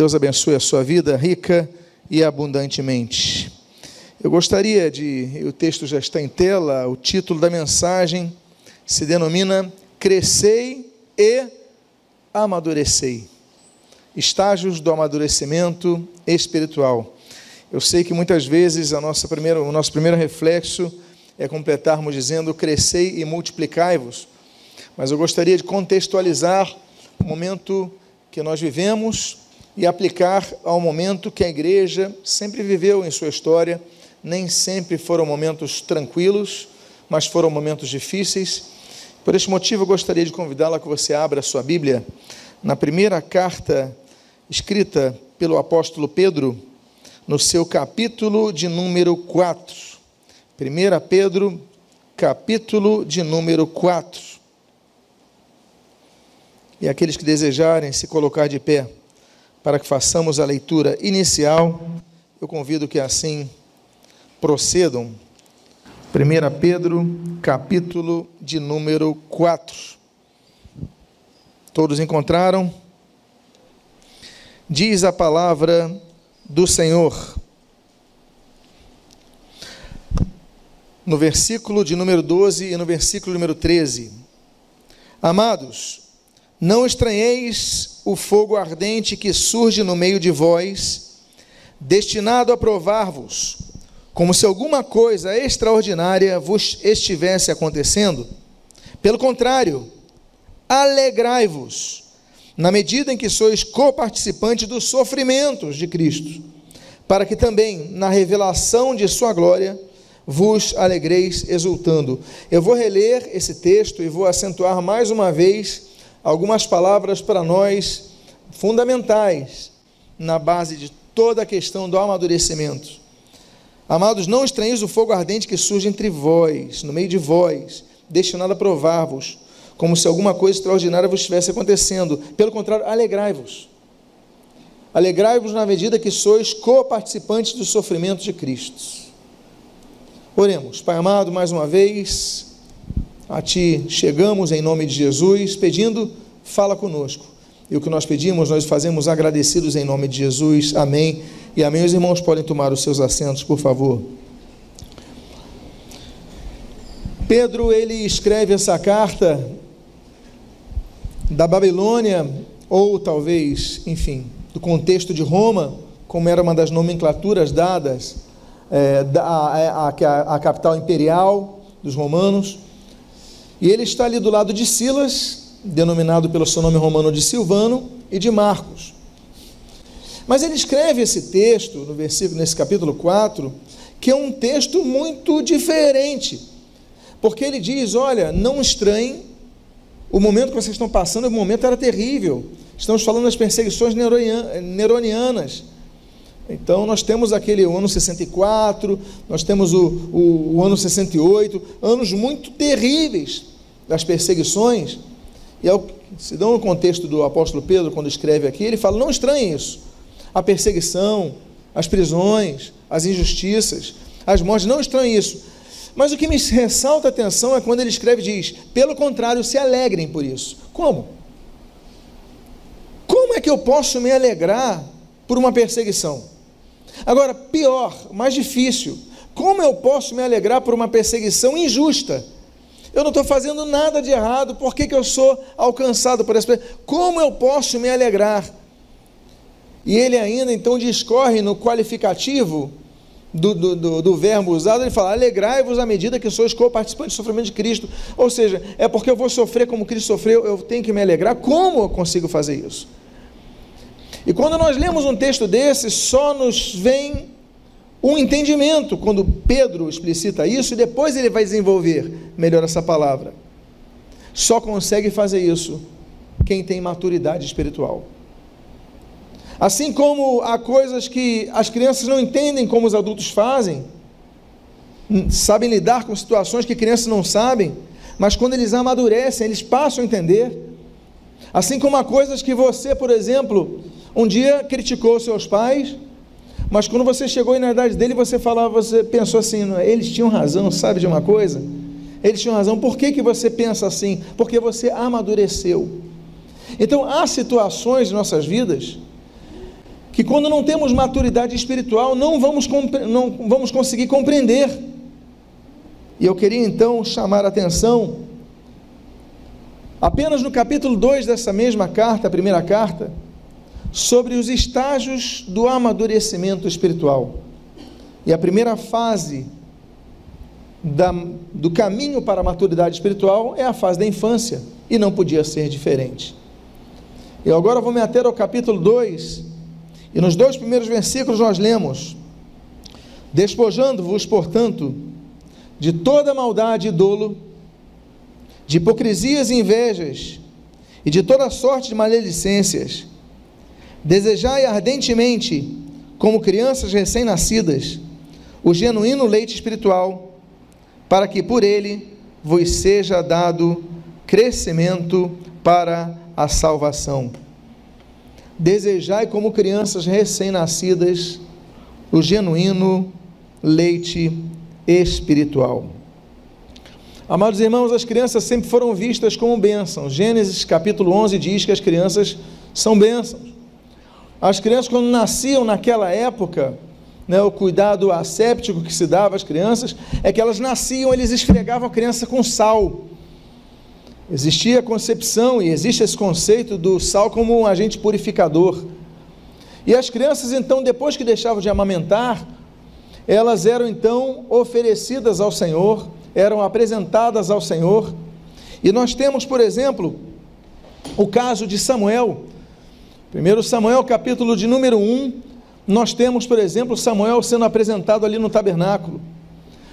Deus abençoe a sua vida rica e abundantemente. Eu gostaria de, o texto já está em tela, o título da mensagem se denomina Crescei e Amadurecei. Estágios do amadurecimento espiritual. Eu sei que muitas vezes a nossa primeira, o nosso primeiro reflexo é completarmos dizendo crescei e multiplicai-vos, mas eu gostaria de contextualizar o momento que nós vivemos e aplicar ao momento que a igreja sempre viveu em sua história. Nem sempre foram momentos tranquilos, mas foram momentos difíceis. Por este motivo, eu gostaria de convidá-la que você abra a sua Bíblia na primeira carta escrita pelo apóstolo Pedro, no seu capítulo de número 4. 1 Pedro, capítulo de número 4. E aqueles que desejarem se colocar de pé para que façamos a leitura inicial, eu convido que assim procedam. 1 Pedro, capítulo de número 4. Todos encontraram? Diz a palavra do Senhor. No versículo de número 12 e no versículo número 13. Amados, não estranheis o fogo ardente que surge no meio de vós, destinado a provar-vos, como se alguma coisa extraordinária vos estivesse acontecendo. Pelo contrário, alegrai-vos, na medida em que sois coparticipantes dos sofrimentos de Cristo, para que também, na revelação de Sua glória, vos alegreis exultando. Eu vou reler esse texto e vou acentuar mais uma vez algumas palavras para nós fundamentais na base de toda a questão do amadurecimento. Amados, não estranheis o fogo ardente que surge entre vós, no meio de vós, destinado a provar-vos, como se alguma coisa extraordinária vos estivesse acontecendo. Pelo contrário, alegrai-vos. Alegrai-vos na medida que sois co-participantes do sofrimento de Cristo. Oremos. Pai amado, mais uma vez, a Ti chegamos em nome de Jesus, pedindo, fala conosco. E o que nós pedimos, nós fazemos agradecidos em nome de Jesus. Amém. E amém. Os irmãos podem tomar os seus assentos, por favor. Pedro, ele escreve essa carta da Babilônia, ou talvez, enfim, do contexto de Roma, como era uma das nomenclaturas dadas é, à, à capital imperial dos romanos. E ele está ali do lado de Silas, denominado pelo seu nome romano de Silvano, e de Marcos. Mas ele escreve esse texto, no versículo, nesse capítulo 4, que é um texto muito diferente. Porque ele diz: olha, não estranhem, o momento que vocês estão passando, o momento era terrível. Estamos falando das perseguições neronianas. Então, nós temos aquele ano 64, nós temos o, o, o ano 68, anos muito terríveis das perseguições, e é o, se dão no contexto do apóstolo Pedro, quando escreve aqui, ele fala: não estranhe isso. A perseguição, as prisões, as injustiças, as mortes, não estranhe isso. Mas o que me ressalta a atenção é quando ele escreve diz: pelo contrário, se alegrem por isso. Como? Como é que eu posso me alegrar por uma perseguição? Agora, pior, mais difícil, como eu posso me alegrar por uma perseguição injusta? Eu não estou fazendo nada de errado, por que, que eu sou alcançado por essa pessoa? Como eu posso me alegrar? E ele ainda então discorre no qualificativo do, do, do, do verbo usado, ele fala: alegrai-vos à medida que sois co-participantes do sofrimento de Cristo. Ou seja, é porque eu vou sofrer como Cristo sofreu, eu tenho que me alegrar. Como eu consigo fazer isso? E quando nós lemos um texto desse, só nos vem um entendimento quando Pedro explicita isso e depois ele vai desenvolver melhor essa palavra. Só consegue fazer isso quem tem maturidade espiritual. Assim como há coisas que as crianças não entendem como os adultos fazem, sabem lidar com situações que crianças não sabem, mas quando eles amadurecem, eles passam a entender. Assim como há coisas que você, por exemplo, um dia criticou seus pais, mas quando você chegou na idade dele, você falava, você pensou assim, eles tinham razão, sabe de uma coisa? Eles tinham razão. Por que, que você pensa assim? Porque você amadureceu. Então há situações em nossas vidas que quando não temos maturidade espiritual, não vamos, não vamos conseguir compreender. E eu queria então chamar a atenção, apenas no capítulo 2 dessa mesma carta, a primeira carta, sobre os estágios do amadurecimento espiritual. E a primeira fase da, do caminho para a maturidade espiritual é a fase da infância, e não podia ser diferente. Eu agora vou me ater ao capítulo 2, e nos dois primeiros versículos nós lemos: Despojando-vos, portanto, de toda maldade e dolo, de hipocrisias e invejas, e de toda sorte de maledicências, desejai ardentemente, como crianças recém-nascidas, o genuíno leite espiritual, para que por ele vos seja dado crescimento para a salvação. Desejai como crianças recém-nascidas o genuíno leite espiritual. Amados irmãos, as crianças sempre foram vistas como bênçãos. Gênesis capítulo 11 diz que as crianças são bênçãos. As crianças, quando nasciam naquela época, né, o cuidado asséptico que se dava às crianças, é que elas nasciam, eles esfregavam a criança com sal. Existia a concepção e existe esse conceito do sal como um agente purificador. E as crianças, então, depois que deixavam de amamentar, elas eram então oferecidas ao Senhor, eram apresentadas ao Senhor. E nós temos, por exemplo, o caso de Samuel. 1 Samuel, capítulo de número 1, nós temos, por exemplo, Samuel sendo apresentado ali no tabernáculo.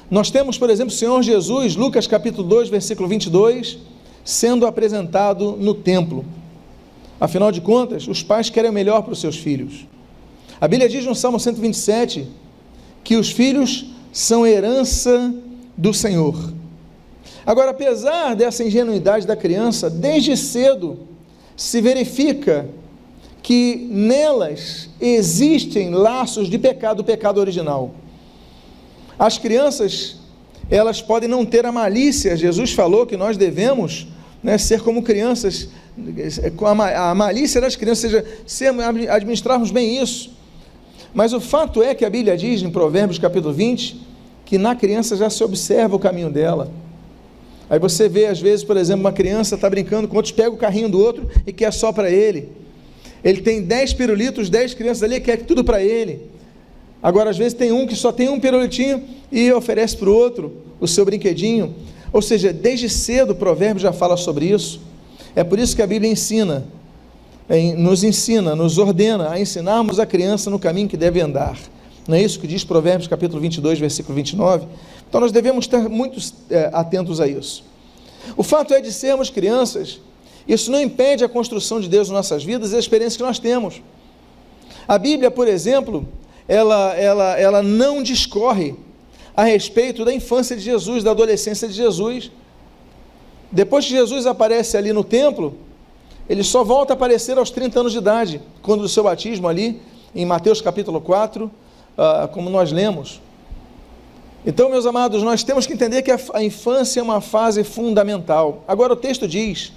Nós temos, por exemplo, o Senhor Jesus, Lucas capítulo 2, versículo 22, sendo apresentado no templo. Afinal de contas, os pais querem o melhor para os seus filhos. A Bíblia diz no Salmo 127 que os filhos são herança do Senhor. Agora, apesar dessa ingenuidade da criança, desde cedo se verifica que nelas existem laços de pecado, pecado original. As crianças, elas podem não ter a malícia, Jesus falou que nós devemos né, ser como crianças, a malícia das crianças, seja, ser, administrarmos bem isso. Mas o fato é que a Bíblia diz em Provérbios capítulo 20 que na criança já se observa o caminho dela. Aí você vê, às vezes, por exemplo, uma criança está brincando com outros, pega o carrinho do outro e quer só para ele. Ele tem 10 pirulitos, 10 crianças ali, quer tudo para ele. Agora, às vezes, tem um que só tem um pirulitinho e oferece para o outro o seu brinquedinho. Ou seja, desde cedo o provérbio já fala sobre isso. É por isso que a Bíblia ensina nos ensina, nos ordena a ensinarmos a criança no caminho que deve andar. Não é isso que diz Provérbios capítulo 22, versículo 29? Então nós devemos estar muito é, atentos a isso. O fato é de sermos crianças, isso não impede a construção de Deus em nossas vidas e a experiência que nós temos. A Bíblia, por exemplo, ela, ela, ela não discorre a respeito da infância de Jesus, da adolescência de Jesus. Depois que Jesus aparece ali no templo, ele só volta a aparecer aos 30 anos de idade, quando do seu batismo ali, em Mateus capítulo 4, uh, ah, como nós lemos. Então, meus amados, nós temos que entender que a, a infância é uma fase fundamental. Agora, o texto diz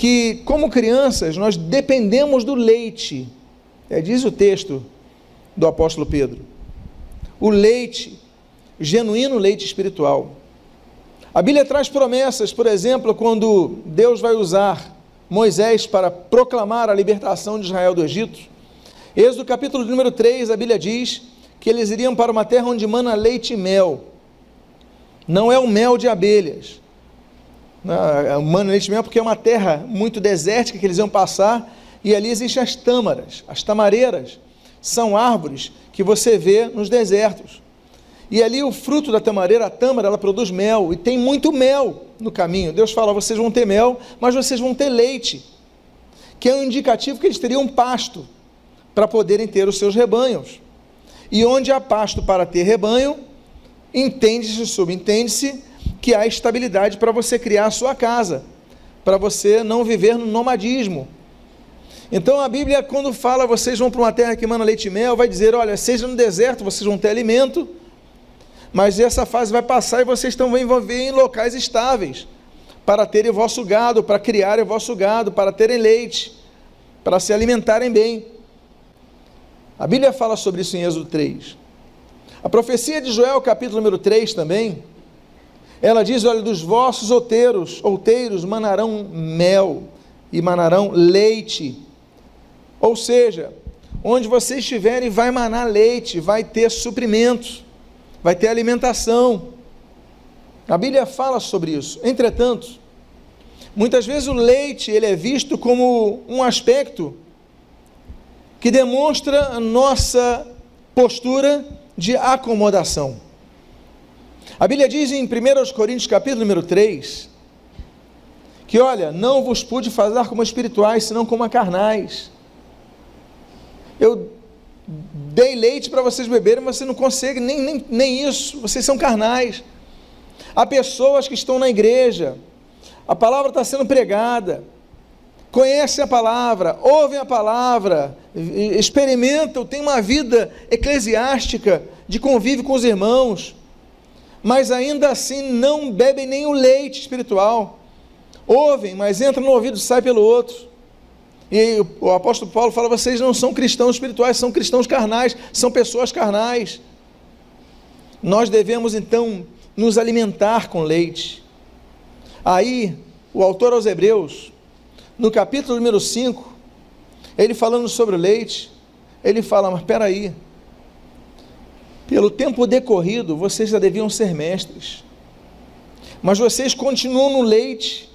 que, como crianças, nós dependemos do leite. É, diz o texto do apóstolo Pedro. O leite, genuíno leite espiritual. A Bíblia traz promessas, por exemplo, quando Deus vai usar Moisés para proclamar a libertação de Israel do Egito. Êxodo capítulo número 3, a Bíblia diz que eles iriam para uma terra onde mana leite e mel. Não é o mel de abelhas. É mana leite e mel porque é uma terra muito desértica que eles iam passar e ali existem as tâmaras, as tamareiras. São árvores que você vê nos desertos. E ali o fruto da tamareira, a tâmara, ela produz mel, e tem muito mel no caminho. Deus fala: vocês vão ter mel, mas vocês vão ter leite, que é um indicativo que eles teriam pasto para poderem ter os seus rebanhos. E onde há pasto para ter rebanho, entende-se, subentende-se que há estabilidade para você criar a sua casa, para você não viver no nomadismo. Então a Bíblia, quando fala vocês vão para uma terra que manda leite e mel, vai dizer: olha, seja no deserto, vocês vão ter alimento mas essa fase vai passar e vocês estão envolver em locais estáveis para terem vosso gado, para criarem vosso gado, para terem leite, para se alimentarem bem. A Bíblia fala sobre isso em Êxodo 3. A profecia de Joel, capítulo número 3 também, ela diz: Olha, dos vossos outeiros, outeiros manarão mel e manarão leite. Ou seja, onde você estiver, vai manar leite, vai ter suprimento, vai ter alimentação. A Bíblia fala sobre isso. Entretanto, muitas vezes o leite ele é visto como um aspecto que demonstra a nossa postura de acomodação. A Bíblia diz em 1 Coríntios capítulo número 3, que olha, não vos pude fazer como espirituais, senão como carnais. Eu dei leite para vocês beberem, mas você não consegue nem, nem, nem isso, vocês são carnais. Há pessoas que estão na igreja, a palavra está sendo pregada, conhecem a palavra, ouvem a palavra, experimentam, têm uma vida eclesiástica de convívio com os irmãos, mas ainda assim não bebem nem o leite espiritual ouvem, mas entra no ouvido e sai pelo outro. E o apóstolo Paulo fala: vocês não são cristãos espirituais, são cristãos carnais, são pessoas carnais. Nós devemos então nos alimentar com leite. Aí, o autor aos Hebreus, no capítulo número 5, ele falando sobre o leite, ele fala: Mas espera aí, pelo tempo decorrido, vocês já deviam ser mestres, mas vocês continuam no leite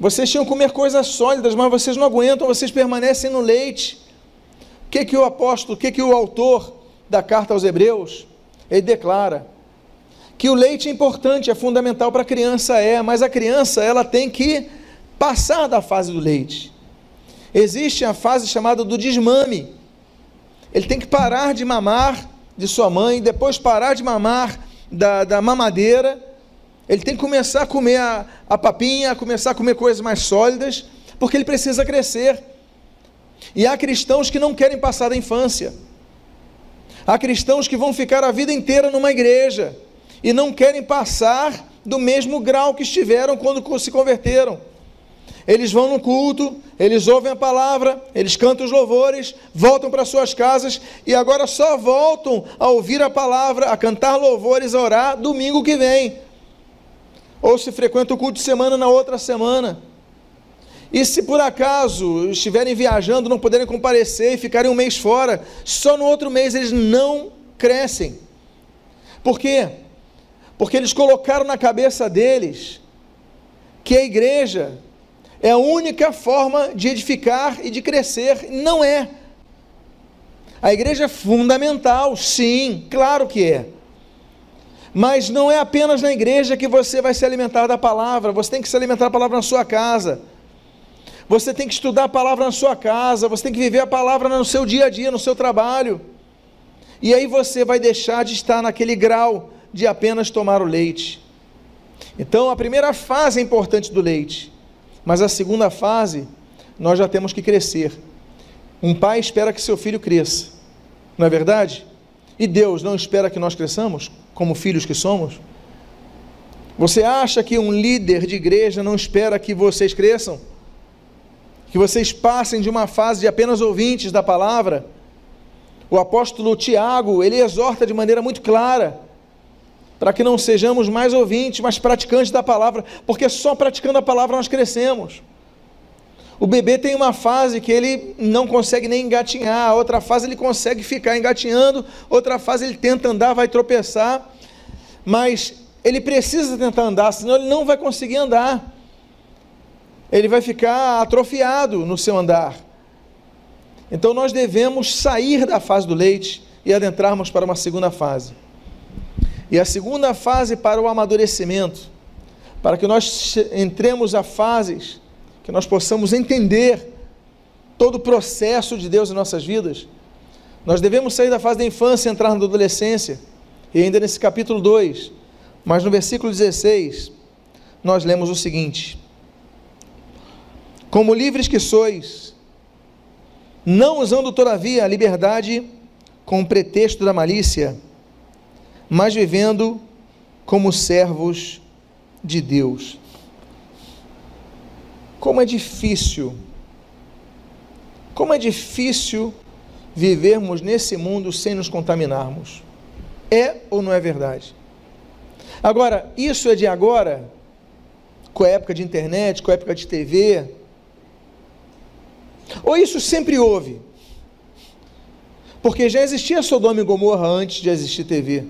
vocês tinham que comer coisas sólidas, mas vocês não aguentam, vocês permanecem no leite. O que, que o apóstolo, o que, que o autor da carta aos Hebreus, ele declara? Que o leite é importante, é fundamental para a criança, é, mas a criança ela tem que passar da fase do leite. Existe a fase chamada do desmame. Ele tem que parar de mamar de sua mãe, depois parar de mamar da, da mamadeira ele tem que começar a comer a, a papinha, começar a comer coisas mais sólidas, porque ele precisa crescer. E há cristãos que não querem passar da infância. Há cristãos que vão ficar a vida inteira numa igreja e não querem passar do mesmo grau que estiveram quando se converteram. Eles vão no culto, eles ouvem a palavra, eles cantam os louvores, voltam para suas casas e agora só voltam a ouvir a palavra, a cantar louvores, a orar domingo que vem ou se frequenta o culto de semana na outra semana. E se por acaso estiverem viajando, não puderem comparecer e ficarem um mês fora, só no outro mês eles não crescem. Por quê? Porque eles colocaram na cabeça deles que a igreja é a única forma de edificar e de crescer. Não é. A igreja é fundamental, sim, claro que é. Mas não é apenas na igreja que você vai se alimentar da palavra, você tem que se alimentar da palavra na sua casa. Você tem que estudar a palavra na sua casa, você tem que viver a palavra no seu dia a dia, no seu trabalho. E aí você vai deixar de estar naquele grau de apenas tomar o leite. Então, a primeira fase é importante do leite, mas a segunda fase, nós já temos que crescer. Um pai espera que seu filho cresça, não é verdade? E Deus não espera que nós cresçamos? como filhos que somos? Você acha que um líder de igreja não espera que vocês cresçam? Que vocês passem de uma fase de apenas ouvintes da palavra? O apóstolo Tiago, ele exorta de maneira muito clara para que não sejamos mais ouvintes, mas praticantes da palavra, porque só praticando a palavra nós crescemos. O bebê tem uma fase que ele não consegue nem engatinhar, outra fase ele consegue ficar engatinhando, outra fase ele tenta andar, vai tropeçar, mas ele precisa tentar andar, senão ele não vai conseguir andar. Ele vai ficar atrofiado no seu andar. Então nós devemos sair da fase do leite e adentrarmos para uma segunda fase. E a segunda fase para o amadurecimento, para que nós entremos a fases que nós possamos entender todo o processo de Deus em nossas vidas. Nós devemos sair da fase da infância e entrar na adolescência. E ainda nesse capítulo 2, mas no versículo 16, nós lemos o seguinte: Como livres que sois, não usando todavia a liberdade com o pretexto da malícia, mas vivendo como servos de Deus. Como é difícil, como é difícil vivermos nesse mundo sem nos contaminarmos. É ou não é verdade? Agora, isso é de agora, com a época de internet, com a época de TV? Ou isso sempre houve? Porque já existia Sodoma e Gomorra antes de existir TV.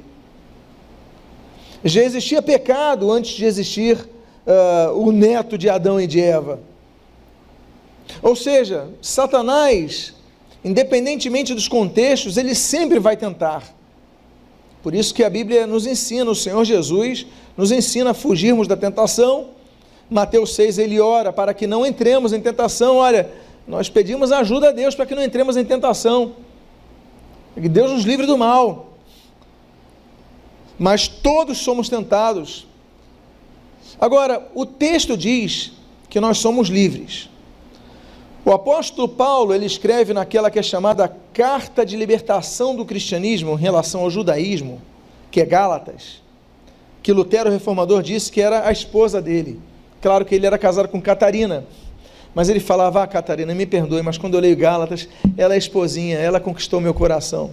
Já existia pecado antes de existir uh, o neto de Adão e de Eva. Ou seja, Satanás, independentemente dos contextos, ele sempre vai tentar. Por isso que a Bíblia nos ensina, o Senhor Jesus nos ensina a fugirmos da tentação. Mateus 6 ele ora para que não entremos em tentação. Olha, nós pedimos ajuda a Deus para que não entremos em tentação. Que Deus nos livre do mal. Mas todos somos tentados. Agora, o texto diz que nós somos livres. O apóstolo Paulo, ele escreve naquela que é chamada Carta de Libertação do Cristianismo em relação ao judaísmo, que é Gálatas, que Lutero, reformador, disse que era a esposa dele. Claro que ele era casado com Catarina, mas ele falava: Ah, Catarina, me perdoe, mas quando eu leio Gálatas, ela é esposinha, ela conquistou meu coração.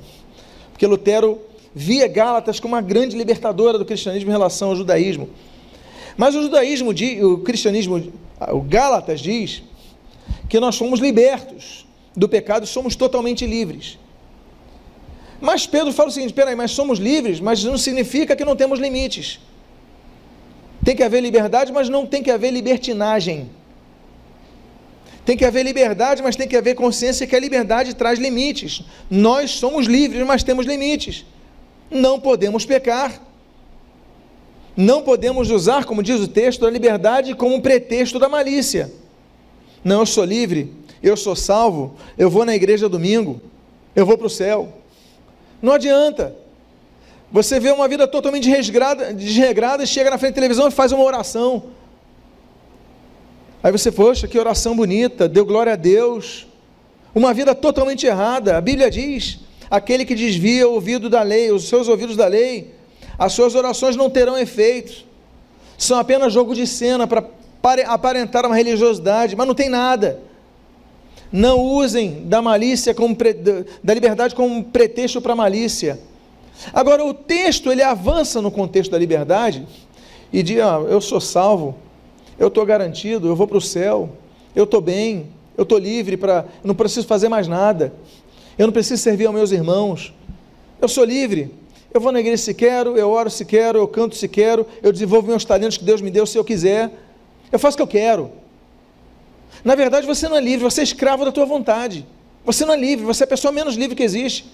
Porque Lutero via Gálatas como uma grande libertadora do cristianismo em relação ao judaísmo. Mas o judaísmo, o cristianismo, o Gálatas diz que nós somos libertos do pecado, somos totalmente livres. Mas Pedro fala o seguinte: peraí, mas somos livres, mas não significa que não temos limites. Tem que haver liberdade, mas não tem que haver libertinagem. Tem que haver liberdade, mas tem que haver consciência que a liberdade traz limites. Nós somos livres, mas temos limites. Não podemos pecar. Não podemos usar, como diz o texto, a liberdade como pretexto da malícia. Não, eu sou livre, eu sou salvo, eu vou na igreja domingo, eu vou para o céu. Não adianta. Você vê uma vida totalmente desregrada e chega na frente da televisão e faz uma oração. Aí você, poxa, que oração bonita, deu glória a Deus. Uma vida totalmente errada. A Bíblia diz: aquele que desvia o ouvido da lei, os seus ouvidos da lei, as suas orações não terão efeito. São apenas jogo de cena para aparentar uma religiosidade, mas não tem nada. Não usem da malícia como da liberdade como pretexto para malícia. Agora o texto ele avança no contexto da liberdade e diz: ah, eu sou salvo, eu estou garantido, eu vou para o céu, eu estou bem, eu estou livre para, não preciso fazer mais nada, eu não preciso servir aos meus irmãos, eu sou livre, eu vou na igreja se quero, eu oro se quero, eu canto se quero, eu desenvolvo meus talentos que Deus me deu se eu quiser, eu faço o que eu quero. Na verdade, você não é livre, você é escravo da tua vontade. Você não é livre, você é a pessoa menos livre que existe.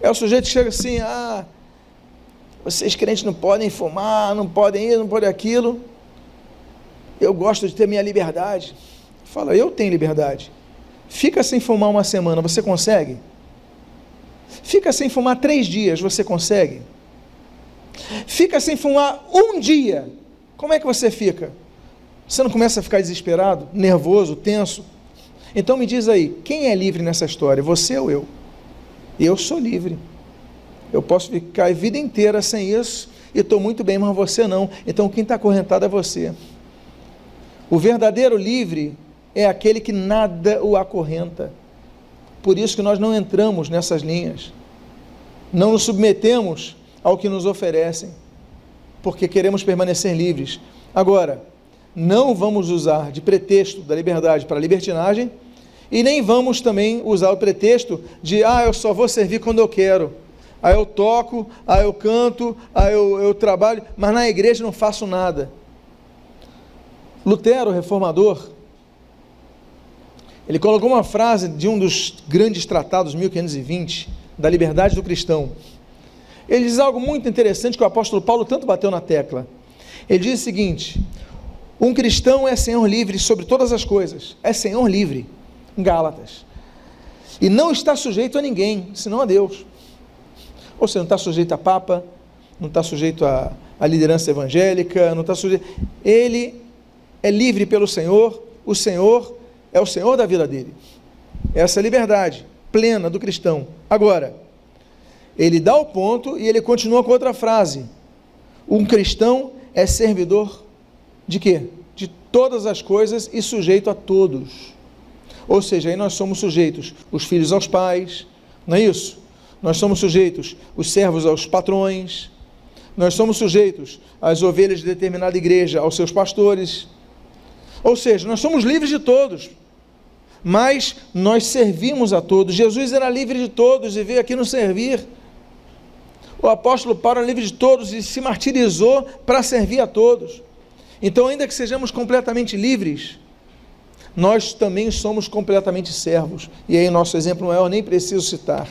É o sujeito que chega assim, ah, vocês crentes não podem fumar, não podem isso, não podem aquilo eu gosto de ter minha liberdade. Fala, eu tenho liberdade. Fica sem fumar uma semana, você consegue? Fica sem fumar três dias, você consegue? Fica sem fumar um dia, como é que você fica? Você não começa a ficar desesperado, nervoso, tenso? Então me diz aí, quem é livre nessa história, você ou eu? Eu sou livre. Eu posso ficar a vida inteira sem isso e estou muito bem, mas você não. Então quem está acorrentado é você. O verdadeiro livre é aquele que nada o acorrenta. Por isso que nós não entramos nessas linhas. Não nos submetemos ao que nos oferecem, porque queremos permanecer livres. Agora, não vamos usar de pretexto da liberdade para a libertinagem e nem vamos também usar o pretexto de, ah, eu só vou servir quando eu quero. Aí eu toco, aí eu canto, aí eu, eu trabalho, mas na igreja não faço nada. Lutero, reformador, ele colocou uma frase de um dos grandes tratados, 1520, da liberdade do cristão. Ele diz algo muito interessante que o apóstolo Paulo tanto bateu na tecla. Ele diz o seguinte: um cristão é senhor livre sobre todas as coisas, é senhor livre, em Gálatas, e não está sujeito a ninguém, senão a Deus. Ou seja, não está sujeito a papa, não está sujeito à, à liderança evangélica, não está sujeito. Ele é livre pelo Senhor, o Senhor é o Senhor da vida dele. Essa é a liberdade plena do cristão. Agora, ele dá o ponto e ele continua com outra frase. Um cristão é servidor de quê? De todas as coisas e sujeito a todos. Ou seja, aí nós somos sujeitos, os filhos aos pais, não é isso? Nós somos sujeitos, os servos aos patrões, nós somos sujeitos, as ovelhas de determinada igreja, aos seus pastores. Ou seja, nós somos livres de todos, mas nós servimos a todos. Jesus era livre de todos e veio aqui nos servir. O apóstolo Paulo era livre de todos e se martirizou para servir a todos. Então, ainda que sejamos completamente livres, nós também somos completamente servos. E aí, nosso exemplo maior, nem preciso citar.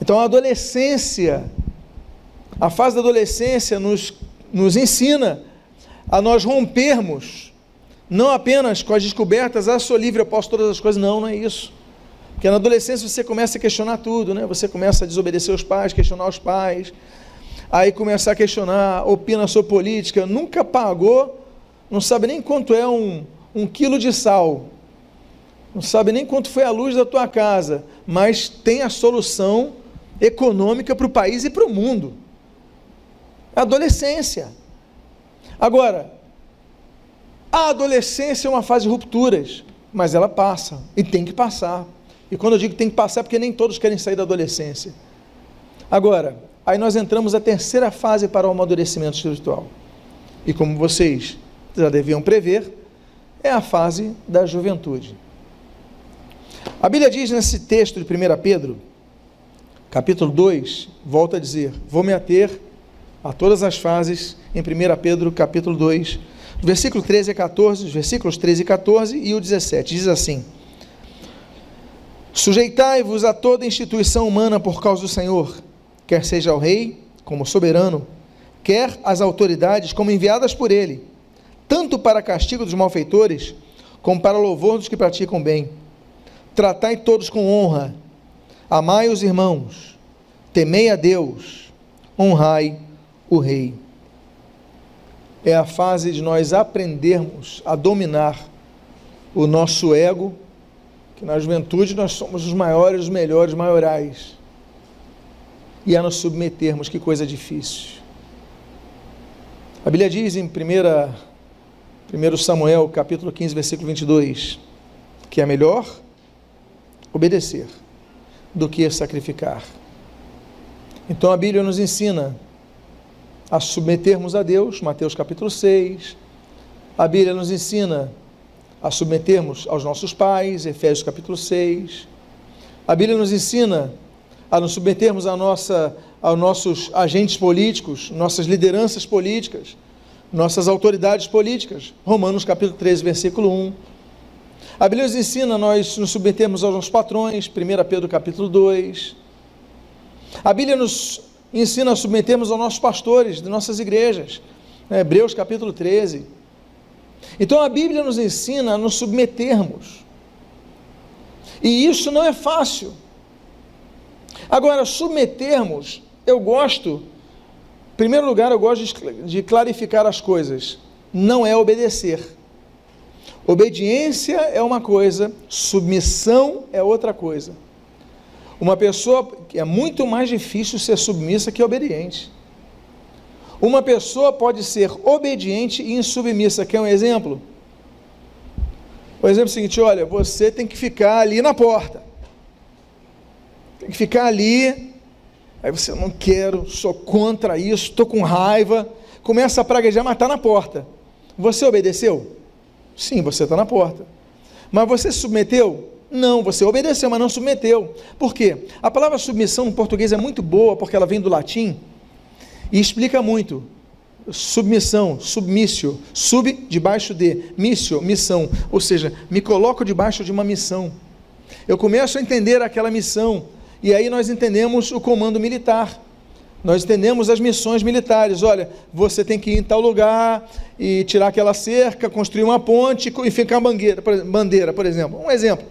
Então, a adolescência, a fase da adolescência nos, nos ensina a nós rompermos, não apenas com as descobertas, ah, sou livre, eu posso todas as coisas, não, não é isso. Porque na adolescência você começa a questionar tudo, né? Você começa a desobedecer os pais, questionar os pais, aí começar a questionar, opina sobre política, nunca pagou, não sabe nem quanto é um, um quilo de sal, não sabe nem quanto foi a luz da tua casa, mas tem a solução econômica para o país e para o mundo. É adolescência. Agora, a adolescência é uma fase de rupturas, mas ela passa e tem que passar. E quando eu digo tem que passar, é porque nem todos querem sair da adolescência. Agora, aí nós entramos na terceira fase para o amadurecimento espiritual. E como vocês já deviam prever, é a fase da juventude. A Bíblia diz nesse texto de 1 Pedro, capítulo 2, volta a dizer: Vou me ater a todas as fases em 1 Pedro, capítulo 2, versículo 13 a 14, os versículos 13 e 14 e o 17. Diz assim: Sujeitai-vos a toda instituição humana por causa do Senhor, quer seja o rei como soberano, quer as autoridades como enviadas por ele, tanto para castigo dos malfeitores, como para louvor dos que praticam bem. Tratai todos com honra, amai os irmãos, temei a Deus, honrai o rei. É a fase de nós aprendermos a dominar o nosso ego que na juventude nós somos os maiores, os melhores, maiorais. E a nos submetermos, que coisa difícil. A Bíblia diz em 1, 1 Samuel, capítulo 15, versículo 22, que é melhor obedecer do que sacrificar. Então a Bíblia nos ensina a submetermos a Deus, Mateus capítulo 6. A Bíblia nos ensina a submetermos aos nossos pais, Efésios capítulo 6. A Bíblia nos ensina a nos submetermos a nossa, aos nossos agentes políticos, nossas lideranças políticas, nossas autoridades políticas. Romanos capítulo 13, versículo 1. A Bíblia nos ensina a nós nos submetermos aos nossos patrões, 1 Pedro capítulo 2. A Bíblia nos ensina a submetermos aos nossos pastores de nossas igrejas, Hebreus capítulo 13. Então a Bíblia nos ensina a nos submetermos. E isso não é fácil. Agora, submetermos, eu gosto, em primeiro lugar, eu gosto de clarificar as coisas. Não é obedecer. Obediência é uma coisa, submissão é outra coisa. Uma pessoa é muito mais difícil ser submissa que obediente. Uma pessoa pode ser obediente e insubmissa. Quer um exemplo? O exemplo é o seguinte: olha, você tem que ficar ali na porta. Tem que ficar ali. Aí você, não quero, sou contra isso, estou com raiva. Começa a praguejar, mas está na porta. Você obedeceu? Sim, você está na porta. Mas você submeteu? Não, você obedeceu, mas não submeteu. Por quê? A palavra submissão no português é muito boa porque ela vem do latim e explica muito. Submissão, submissio, sub debaixo de, missio, missão, ou seja, me coloco debaixo de uma missão. Eu começo a entender aquela missão, e aí nós entendemos o comando militar. Nós entendemos as missões militares. Olha, você tem que ir em tal lugar e tirar aquela cerca, construir uma ponte e ficar bandeira, bandeira, por exemplo. Um exemplo.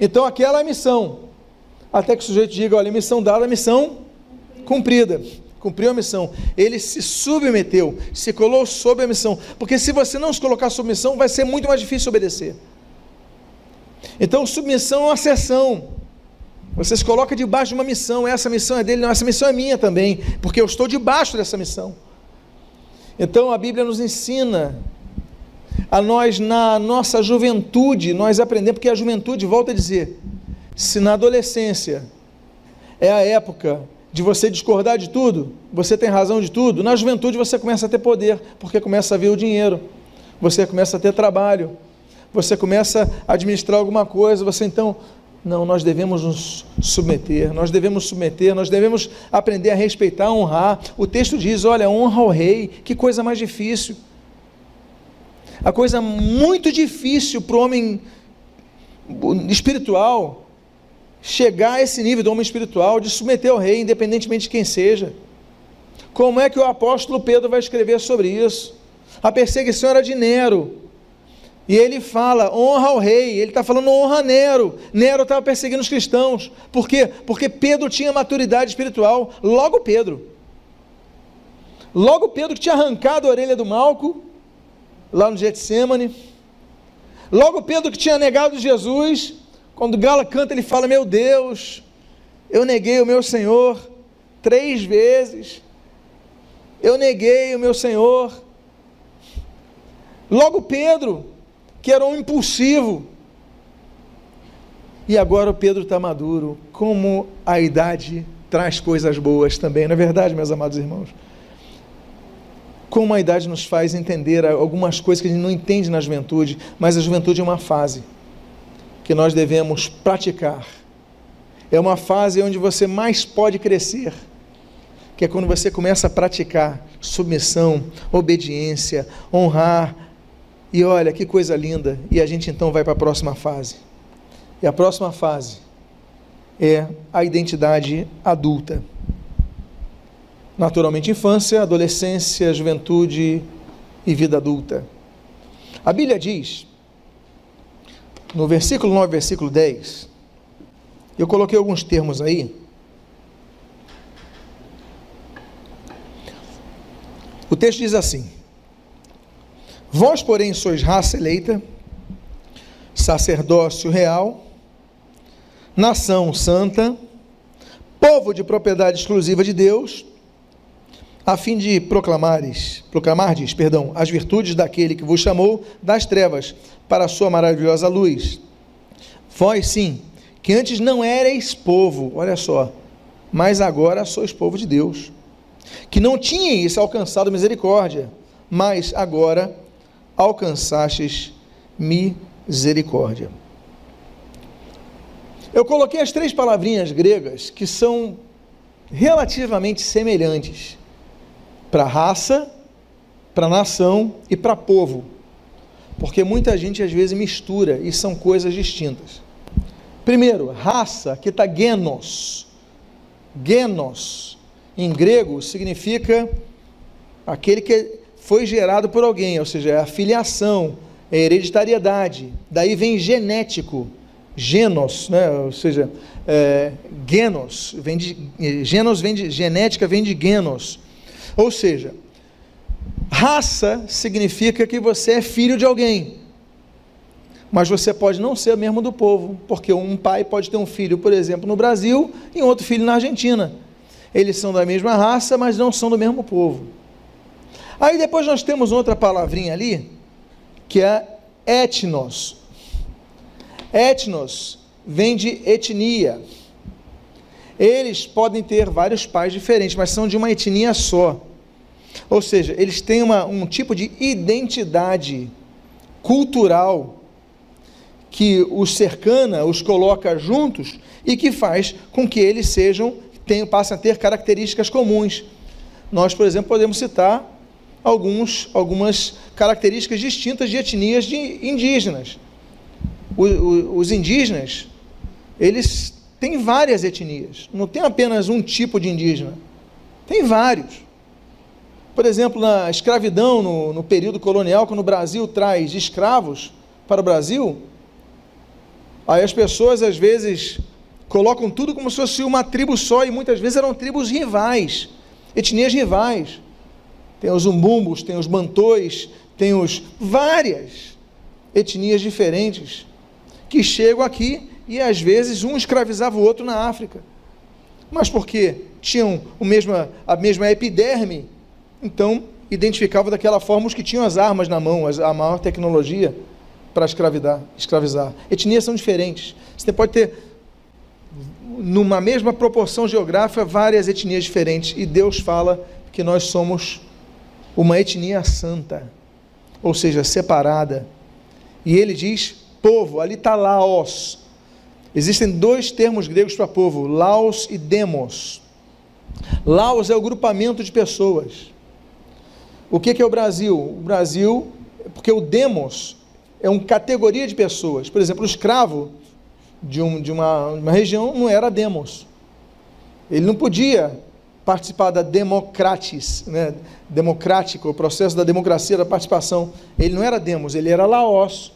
Então aquela é a missão. Até que o sujeito diga, olha, missão dada, missão cumprida cumpriu a missão, ele se submeteu, se colocou sob a missão, porque se você não se colocar sob missão, vai ser muito mais difícil obedecer. Então, submissão é uma sessão. Você se coloca debaixo de uma missão, essa missão é dele, não, essa missão é minha também, porque eu estou debaixo dessa missão. Então a Bíblia nos ensina a nós na nossa juventude, nós aprendemos, porque a juventude, volta a dizer, se na adolescência é a época de você discordar de tudo, você tem razão de tudo, na juventude você começa a ter poder, porque começa a ver o dinheiro, você começa a ter trabalho, você começa a administrar alguma coisa, você então, não, nós devemos nos submeter, nós devemos submeter, nós devemos aprender a respeitar, honrar. O texto diz: olha, honra ao rei, que coisa mais difícil. A coisa muito difícil para o homem espiritual chegar a esse nível do homem espiritual de submeter ao rei, independentemente de quem seja. Como é que o apóstolo Pedro vai escrever sobre isso? A perseguição era de Nero. E ele fala, honra ao rei. Ele está falando, honra Nero. Nero estava perseguindo os cristãos. Por quê? Porque Pedro tinha maturidade espiritual. Logo Pedro. Logo Pedro que tinha arrancado a orelha do Malco, lá no Getsemane. Logo Pedro que tinha negado Jesus. Quando Gala canta, ele fala: Meu Deus, eu neguei o meu Senhor três vezes. Eu neguei o meu Senhor. Logo Pedro, que era um impulsivo. E agora o Pedro está maduro. Como a idade traz coisas boas também, não é verdade, meus amados irmãos? Como a idade nos faz entender algumas coisas que a gente não entende na juventude, mas a juventude é uma fase que nós devemos praticar. É uma fase onde você mais pode crescer, que é quando você começa a praticar submissão, obediência, honrar, e olha que coisa linda, e a gente então vai para a próxima fase. E a próxima fase é a identidade adulta. Naturalmente, infância, adolescência, juventude e vida adulta. A Bíblia diz, no versículo 9, versículo 10, eu coloquei alguns termos aí. O texto diz assim: Vós, porém, sois raça eleita, sacerdócio real, nação santa, povo de propriedade exclusiva de Deus, a fim de proclamares, proclamardes, perdão, as virtudes daquele que vos chamou das trevas para a sua maravilhosa luz. Vós sim, que antes não erais povo, olha só, mas agora sois povo de Deus. Que não tinhais alcançado misericórdia, mas agora alcançastes misericórdia. Eu coloquei as três palavrinhas gregas que são relativamente semelhantes para raça, para nação e para povo, porque muita gente às vezes mistura e são coisas distintas. Primeiro, raça, que está genos. Genos, em grego, significa aquele que foi gerado por alguém, ou seja, é a filiação, é hereditariedade. Daí vem genético, genos, né? ou seja, é, genos, vem de, genos vem de, genética vem de genos. Ou seja, raça significa que você é filho de alguém. Mas você pode não ser mesmo do povo, porque um pai pode ter um filho, por exemplo, no Brasil e outro filho na Argentina. Eles são da mesma raça, mas não são do mesmo povo. Aí depois nós temos outra palavrinha ali, que é etnos. Etnos vem de etnia. Eles podem ter vários pais diferentes, mas são de uma etnia só. Ou seja, eles têm uma, um tipo de identidade cultural que os cercana, os coloca juntos e que faz com que eles sejam, tenham, passem a ter características comuns. Nós, por exemplo, podemos citar alguns, algumas características distintas de etnias de indígenas. O, o, os indígenas, eles têm várias etnias, não tem apenas um tipo de indígena, tem vários. Por exemplo, na escravidão, no, no período colonial, quando o Brasil traz escravos para o Brasil, aí as pessoas às vezes colocam tudo como se fosse uma tribo só, e muitas vezes eram tribos rivais, etnias rivais tem os umbumbos, tem os mantões, tem os várias etnias diferentes que chegam aqui e às vezes um escravizava o outro na África. Mas porque tinham o mesma, a mesma epiderme, então identificava daquela forma os que tinham as armas na mão, a maior tecnologia para escravidar, escravizar. Etnias são diferentes. Você pode ter, numa mesma proporção geográfica, várias etnias diferentes. E Deus fala que nós somos uma etnia santa, ou seja, separada. E ele diz povo, ali está laos. Existem dois termos gregos para povo, laos e demos. Laos é o grupamento de pessoas. O que é o Brasil? O Brasil, porque o demos é uma categoria de pessoas. Por exemplo, o escravo de, um, de uma, uma região não era demos. Ele não podia participar da democratis, né? democrático, o processo da democracia, da participação. Ele não era demos, ele era laos.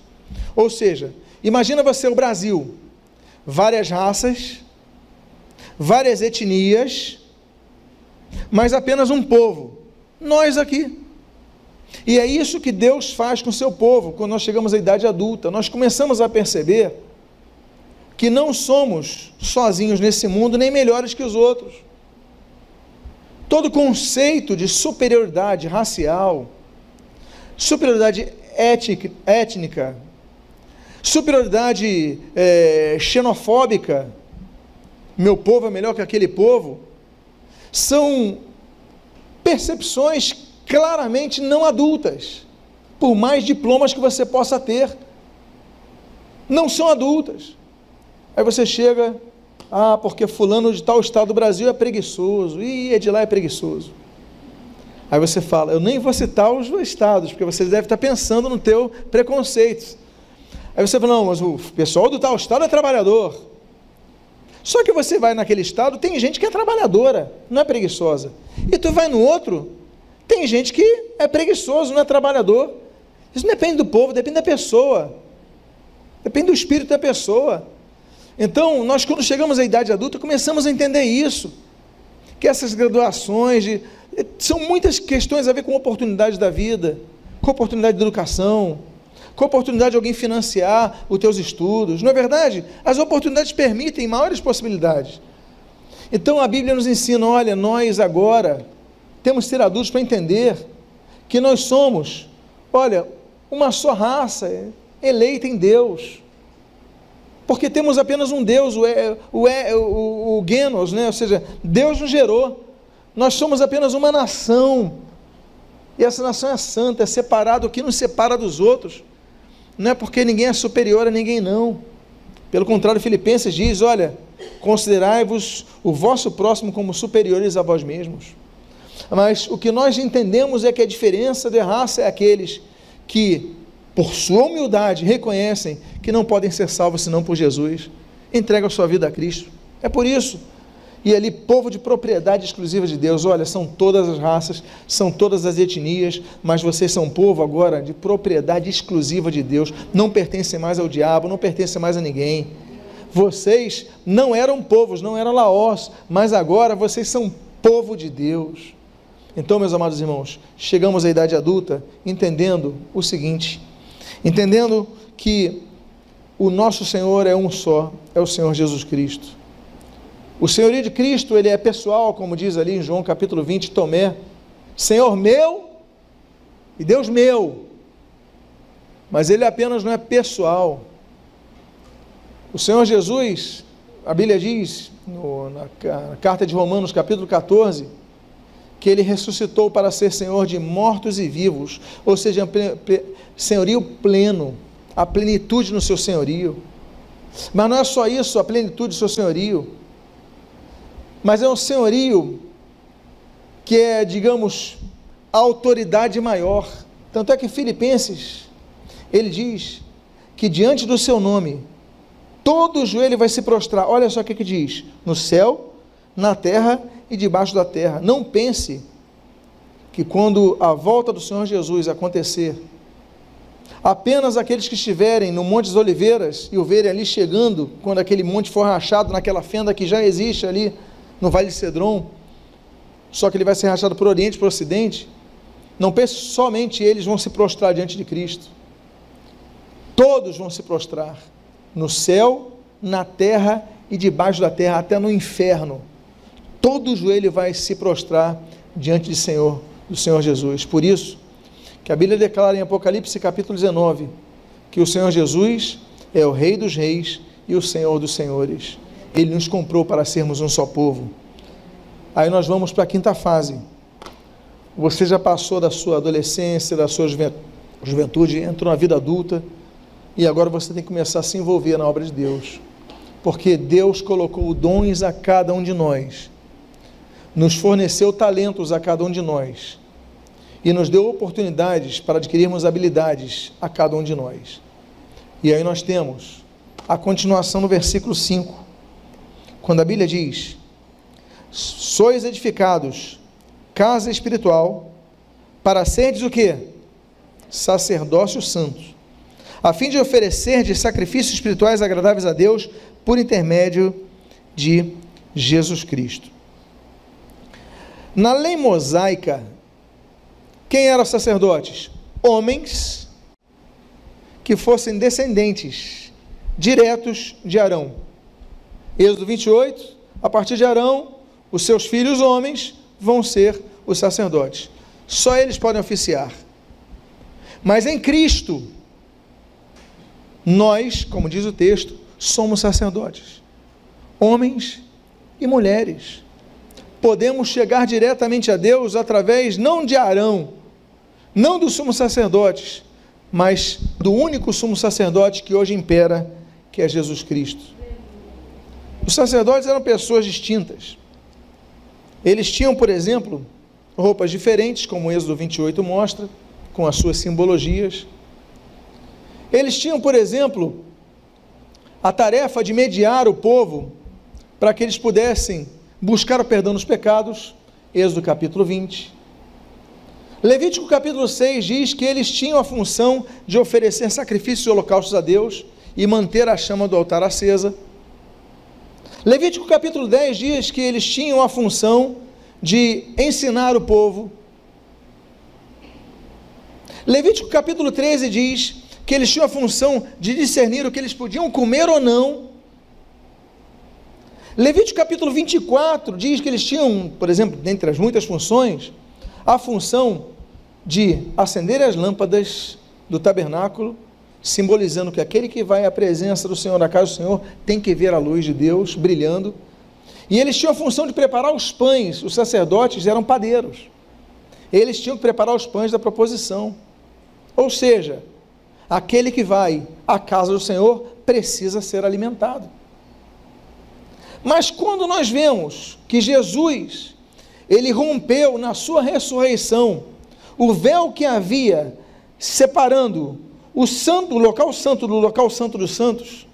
Ou seja, imagina você o Brasil, várias raças, várias etnias, mas apenas um povo. Nós aqui. E é isso que Deus faz com o seu povo quando nós chegamos à idade adulta. Nós começamos a perceber que não somos sozinhos nesse mundo, nem melhores que os outros. Todo conceito de superioridade racial, superioridade étnica, étnica superioridade é, xenofóbica, meu povo é melhor que aquele povo, são percepções claramente não adultas, por mais diplomas que você possa ter, não são adultas. Aí você chega, ah, porque fulano de tal estado do Brasil é preguiçoso, e é de lá é preguiçoso. Aí você fala, eu nem vou citar os estados, porque você deve estar pensando no teu preconceito. Aí você fala, não, mas o pessoal do tal estado é trabalhador. Só que você vai naquele estado, tem gente que é trabalhadora, não é preguiçosa. E tu vai no outro, tem gente que é preguiçoso, não é trabalhador. Isso não depende do povo, depende da pessoa. Depende do espírito da pessoa. Então, nós quando chegamos à idade adulta, começamos a entender isso. Que essas graduações de, são muitas questões a ver com oportunidades da vida, com oportunidade de educação, com oportunidade de alguém financiar os teus estudos. Não é verdade? As oportunidades permitem maiores possibilidades. Então a Bíblia nos ensina: olha, nós agora temos que ser adultos para entender que nós somos, olha, uma só raça eleita em Deus. Porque temos apenas um Deus, o, o, o, o Genos, né? ou seja, Deus nos gerou. Nós somos apenas uma nação. E essa nação é santa, é separada, o que nos separa dos outros não é porque ninguém é superior a ninguém, não. Pelo contrário, Filipenses diz: olha, considerai-vos o vosso próximo como superiores a vós mesmos. Mas o que nós entendemos é que a diferença de raça é aqueles que, por sua humildade, reconhecem que não podem ser salvos senão por Jesus, entregam sua vida a Cristo. É por isso e ali povo de propriedade exclusiva de Deus. Olha, são todas as raças, são todas as etnias, mas vocês são povo agora de propriedade exclusiva de Deus. Não pertencem mais ao diabo, não pertencem mais a ninguém. Vocês não eram povos, não eram laós, mas agora vocês são povo de Deus. Então, meus amados irmãos, chegamos à idade adulta entendendo o seguinte: entendendo que o nosso Senhor é um só, é o Senhor Jesus Cristo. O senhorio de Cristo, ele é pessoal, como diz ali em João capítulo 20, Tomé, Senhor meu e Deus meu. Mas ele apenas não é pessoal. O Senhor Jesus, a Bíblia diz, no, na, na carta de Romanos, capítulo 14, que ele ressuscitou para ser Senhor de mortos e vivos, ou seja, senhorio pleno, a plenitude no seu senhorio. Mas não é só isso, a plenitude do seu senhorio mas é um senhorio que é, digamos, a autoridade maior. Tanto é que Filipenses, ele diz que diante do seu nome, todo joelho vai se prostrar. Olha só o que, que diz: no céu, na terra e debaixo da terra. Não pense que quando a volta do Senhor Jesus acontecer, apenas aqueles que estiverem no Monte das Oliveiras e o verem ali chegando, quando aquele monte for rachado naquela fenda que já existe ali, no Vale de Cedron, só que ele vai ser rachado para o Oriente e para o Ocidente. Não pense somente eles vão se prostrar diante de Cristo. Todos vão se prostrar no céu, na terra e debaixo da terra, até no inferno. Todo joelho vai se prostrar diante de Senhor, do Senhor Jesus. Por isso, que a Bíblia declara em Apocalipse capítulo 19 que o Senhor Jesus é o Rei dos Reis e o Senhor dos Senhores. Ele nos comprou para sermos um só povo. Aí nós vamos para a quinta fase. Você já passou da sua adolescência, da sua juventude, entrou na vida adulta e agora você tem que começar a se envolver na obra de Deus. Porque Deus colocou dons a cada um de nós, nos forneceu talentos a cada um de nós e nos deu oportunidades para adquirirmos habilidades a cada um de nós. E aí nós temos a continuação no versículo 5, quando a Bíblia diz: Sois edificados casa espiritual para serdes o que? Sacerdócio santo, a fim de oferecer de sacrifícios espirituais agradáveis a Deus por intermédio de Jesus Cristo. Na lei mosaica, quem eram sacerdotes? Homens que fossem descendentes diretos de Arão. Êxodo 28, a partir de Arão, os seus filhos homens vão ser os sacerdotes. Só eles podem oficiar. Mas em Cristo, nós, como diz o texto, somos sacerdotes, homens e mulheres. Podemos chegar diretamente a Deus através não de Arão, não do sumo sacerdote, mas do único sumo sacerdote que hoje impera, que é Jesus Cristo. Os sacerdotes eram pessoas distintas. Eles tinham, por exemplo, roupas diferentes, como o Êxodo 28 mostra, com as suas simbologias. Eles tinham, por exemplo, a tarefa de mediar o povo para que eles pudessem buscar o perdão dos pecados, Êxodo capítulo 20. Levítico capítulo 6 diz que eles tinham a função de oferecer sacrifícios e holocaustos a Deus e manter a chama do altar acesa. Levítico capítulo 10 diz que eles tinham a função de ensinar o povo. Levítico capítulo 13 diz que eles tinham a função de discernir o que eles podiam comer ou não. Levítico capítulo 24 diz que eles tinham, por exemplo, dentre as muitas funções, a função de acender as lâmpadas do tabernáculo, simbolizando que aquele que vai à presença do Senhor, na casa do Senhor, tem que ver a luz de Deus brilhando. E eles tinham a função de preparar os pães, os sacerdotes eram padeiros. Eles tinham que preparar os pães da proposição. Ou seja, aquele que vai à casa do Senhor precisa ser alimentado. Mas quando nós vemos que Jesus, ele rompeu na sua ressurreição o véu que havia separando o santo, o local santo do local santo dos santos,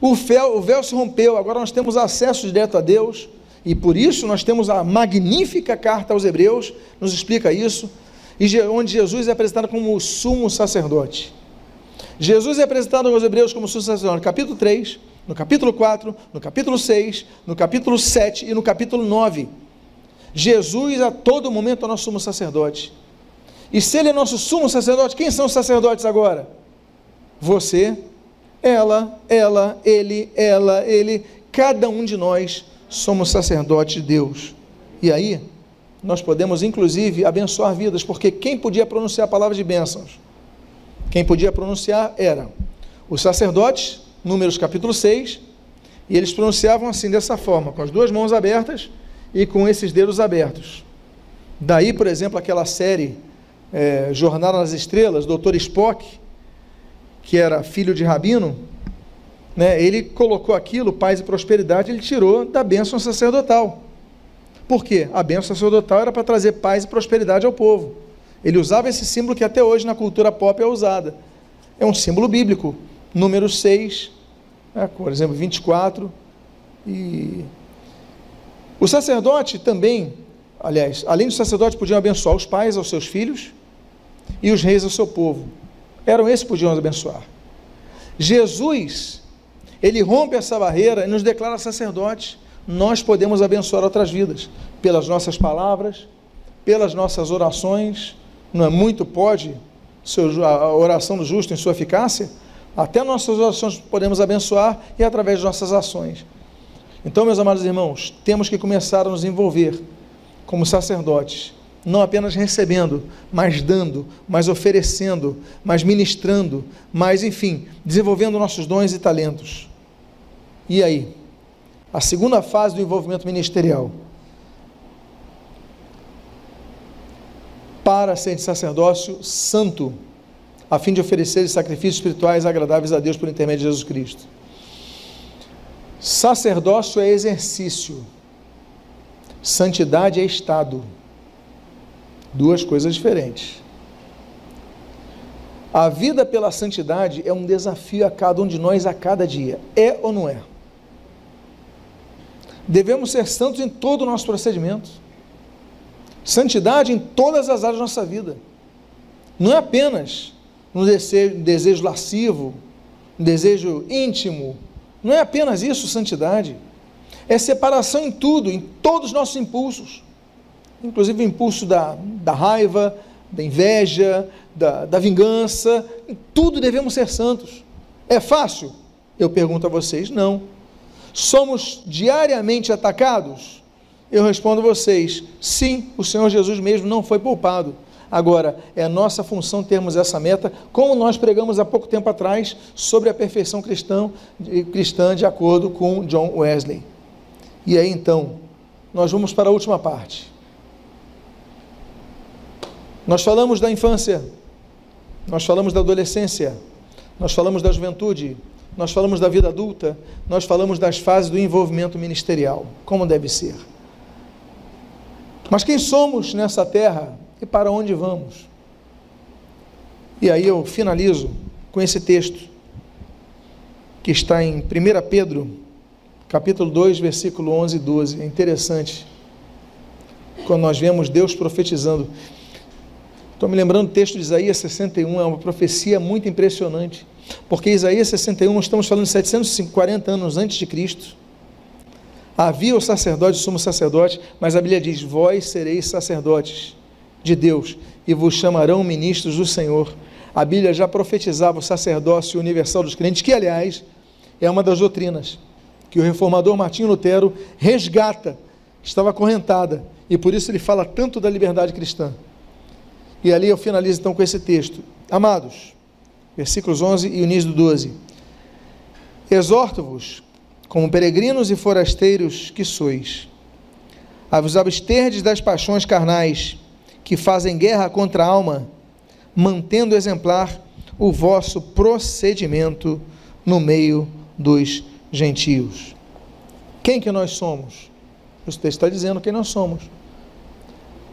o véu, o véu se rompeu, agora nós temos acesso direto a Deus, e por isso nós temos a magnífica carta aos Hebreus, nos explica isso, e onde Jesus é apresentado como o sumo sacerdote. Jesus é apresentado aos Hebreus como sumo sacerdote, capítulo 3, no capítulo 4, no capítulo 6, no capítulo 7 e no capítulo 9. Jesus a todo momento é nosso sumo sacerdote. E se ele é nosso sumo sacerdote, quem são os sacerdotes agora? Você, ela, ela, ele, ela, ele, cada um de nós somos sacerdotes de Deus. E aí, nós podemos inclusive abençoar vidas, porque quem podia pronunciar a palavra de bênçãos? Quem podia pronunciar era os sacerdotes, Números capítulo 6, e eles pronunciavam assim, dessa forma, com as duas mãos abertas e com esses dedos abertos. Daí, por exemplo, aquela série é, Jornada nas Estrelas, Dr. Spock, que era filho de Rabino, né, ele colocou aquilo, paz e prosperidade, ele tirou da bênção sacerdotal. Por quê? A bênção sacerdotal era para trazer paz e prosperidade ao povo. Ele usava esse símbolo que até hoje na cultura pop é usada. É um símbolo bíblico. Número 6, né, por exemplo, 24. E o sacerdote também, aliás, além do sacerdote, podiam abençoar os pais aos seus filhos, e os reis ao seu povo. Eram esses que podiam abençoar. Jesus, ele rompe essa barreira e nos declara sacerdotes. Nós podemos abençoar outras vidas pelas nossas palavras, pelas nossas orações. Não é muito pode a oração do justo em sua eficácia? Até nossas orações podemos abençoar e através de nossas ações. Então, meus amados irmãos, temos que começar a nos envolver como sacerdotes não apenas recebendo, mas dando, mas oferecendo, mas ministrando, mas enfim, desenvolvendo nossos dons e talentos. E aí? A segunda fase do envolvimento ministerial. Para ser de sacerdócio santo, a fim de oferecer sacrifícios espirituais agradáveis a Deus por intermédio de Jesus Cristo. Sacerdócio é exercício, santidade é estado. Duas coisas diferentes. A vida pela santidade é um desafio a cada um de nós a cada dia. É ou não é? Devemos ser santos em todo o nosso procedimento. Santidade em todas as áreas da nossa vida. Não é apenas no desejo, desejo lascivo, no desejo íntimo. Não é apenas isso, santidade. É separação em tudo, em todos os nossos impulsos. Inclusive o impulso da, da raiva, da inveja, da, da vingança. Em tudo devemos ser santos. É fácil? Eu pergunto a vocês, não. Somos diariamente atacados? Eu respondo a vocês: sim, o Senhor Jesus mesmo não foi poupado. Agora, é nossa função termos essa meta, como nós pregamos há pouco tempo atrás sobre a perfeição cristã, cristã de acordo com John Wesley. E aí então, nós vamos para a última parte. Nós falamos da infância, nós falamos da adolescência, nós falamos da juventude, nós falamos da vida adulta, nós falamos das fases do envolvimento ministerial, como deve ser. Mas quem somos nessa terra e para onde vamos? E aí eu finalizo com esse texto que está em 1 Pedro, capítulo 2, versículo 11 e 12. É interessante quando nós vemos Deus profetizando. Estou me lembrando do texto de Isaías 61, é uma profecia muito impressionante. Porque Isaías 61, nós estamos falando de 740 anos antes de Cristo. Havia o sacerdote, o sumo sacerdote, mas a Bíblia diz: Vós sereis sacerdotes de Deus e vos chamarão ministros do Senhor. A Bíblia já profetizava o sacerdócio universal dos crentes, que, aliás, é uma das doutrinas que o reformador Martinho Lutero resgata, estava acorrentada, e por isso ele fala tanto da liberdade cristã. E ali eu finalizo então com esse texto. Amados, versículos 11 e início do 12. Exorto-vos, como peregrinos e forasteiros que sois, a vos absterdes das paixões carnais que fazem guerra contra a alma, mantendo exemplar o vosso procedimento no meio dos gentios. Quem que nós somos? O texto está dizendo quem nós somos.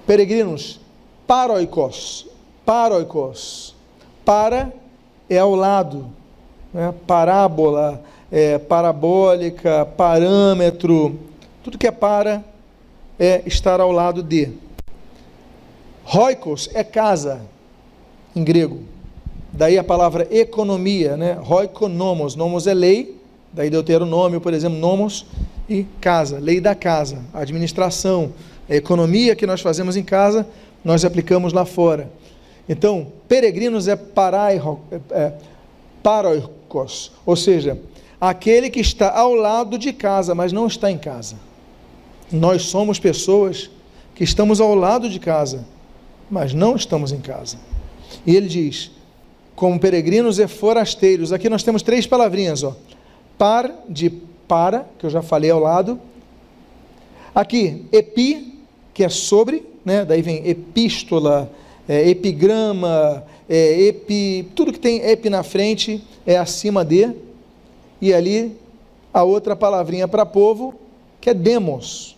Peregrinos, paroikos, paroikos, para é ao lado, né? parábola, é, parabólica, parâmetro, tudo que é para é estar ao lado de. Roikos é casa, em grego. Daí a palavra economia, né? Roikonomos. Nomos é lei, daí Deuteronômio, por exemplo, nomos e casa, lei da casa, administração, a economia que nós fazemos em casa, nós aplicamos lá fora. Então, peregrinos é, parairo, é, paroikos, ou seja, aquele que está ao lado de casa, mas não está em casa. Nós somos pessoas que estamos ao lado de casa, mas não estamos em casa. E ele diz: como peregrinos e forasteiros. Aqui nós temos três palavrinhas, ó. Par de para, que eu já falei ao lado. Aqui, epi, que é sobre, né? Daí vem epístola, é, epigrama, é, epi, tudo que tem epi na frente é acima de. E ali a outra palavrinha para povo, que é demos.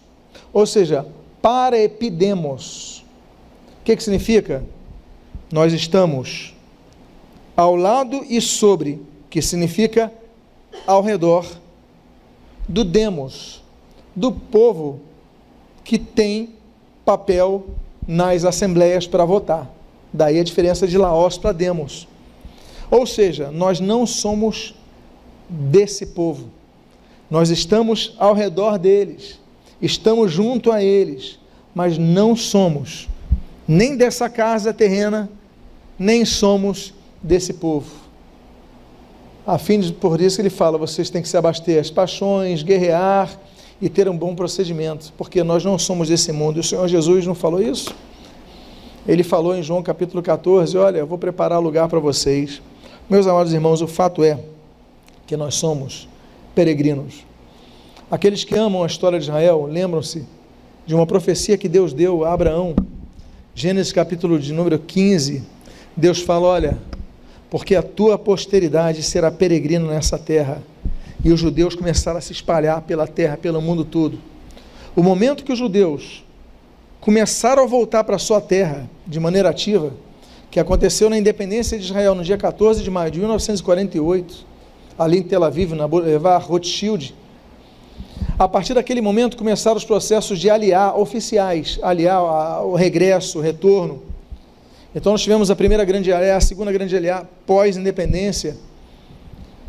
Ou seja, para epidemos que, que significa? Nós estamos ao lado e sobre, que significa ao redor do demos, do povo que tem papel nas assembleias para votar. Daí a diferença de Laós para Demos. Ou seja, nós não somos desse povo. Nós estamos ao redor deles, estamos junto a eles, mas não somos nem dessa casa terrena, nem somos desse povo. A fim de, por isso que ele fala, vocês têm que se abaster as paixões, guerrear e ter um bom procedimento, porque nós não somos desse mundo. O Senhor Jesus não falou isso? Ele falou em João capítulo 14: Olha, eu vou preparar lugar para vocês. Meus amados irmãos, o fato é que nós somos peregrinos. Aqueles que amam a história de Israel lembram-se de uma profecia que Deus deu a Abraão. Gênesis capítulo de número 15. Deus fala: Olha, porque a tua posteridade será peregrina nessa terra. E os judeus começaram a se espalhar pela terra, pelo mundo todo. O momento que os judeus começaram a voltar para a sua terra de maneira ativa, que aconteceu na independência de Israel no dia 14 de maio de 1948, ali em Tel Aviv, na Boulevard Rothschild, a partir daquele momento começaram os processos de aliar oficiais, aliar o regresso, o retorno. Então nós tivemos a primeira grande aliar, a segunda grande aliar pós-independência.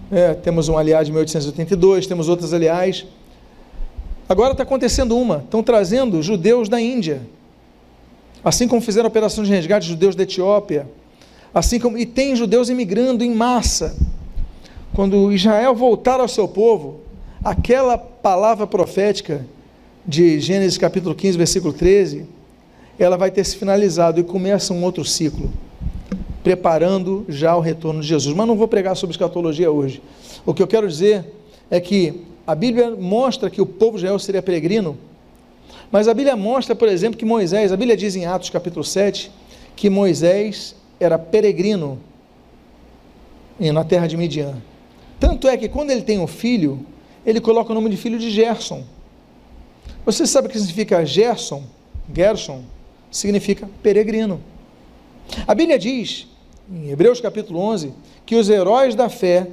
É, temos um aliar de 1882, temos outras aliás. Agora está acontecendo uma, estão trazendo judeus da Índia, assim como fizeram a operação de resgate judeus da Etiópia, assim como e tem judeus imigrando em massa. Quando Israel voltar ao seu povo, aquela palavra profética de Gênesis capítulo 15, versículo 13, ela vai ter se finalizado e começa um outro ciclo, preparando já o retorno de Jesus. Mas não vou pregar sobre escatologia hoje. O que eu quero dizer é que a Bíblia mostra que o povo de Israel seria peregrino, mas a Bíblia mostra, por exemplo, que Moisés, a Bíblia diz em Atos capítulo 7, que Moisés era peregrino na terra de Midian. Tanto é que quando ele tem um filho, ele coloca o nome de filho de Gerson. Você sabe o que significa Gerson? Gerson significa peregrino. A Bíblia diz, em Hebreus capítulo 11, que os heróis da fé,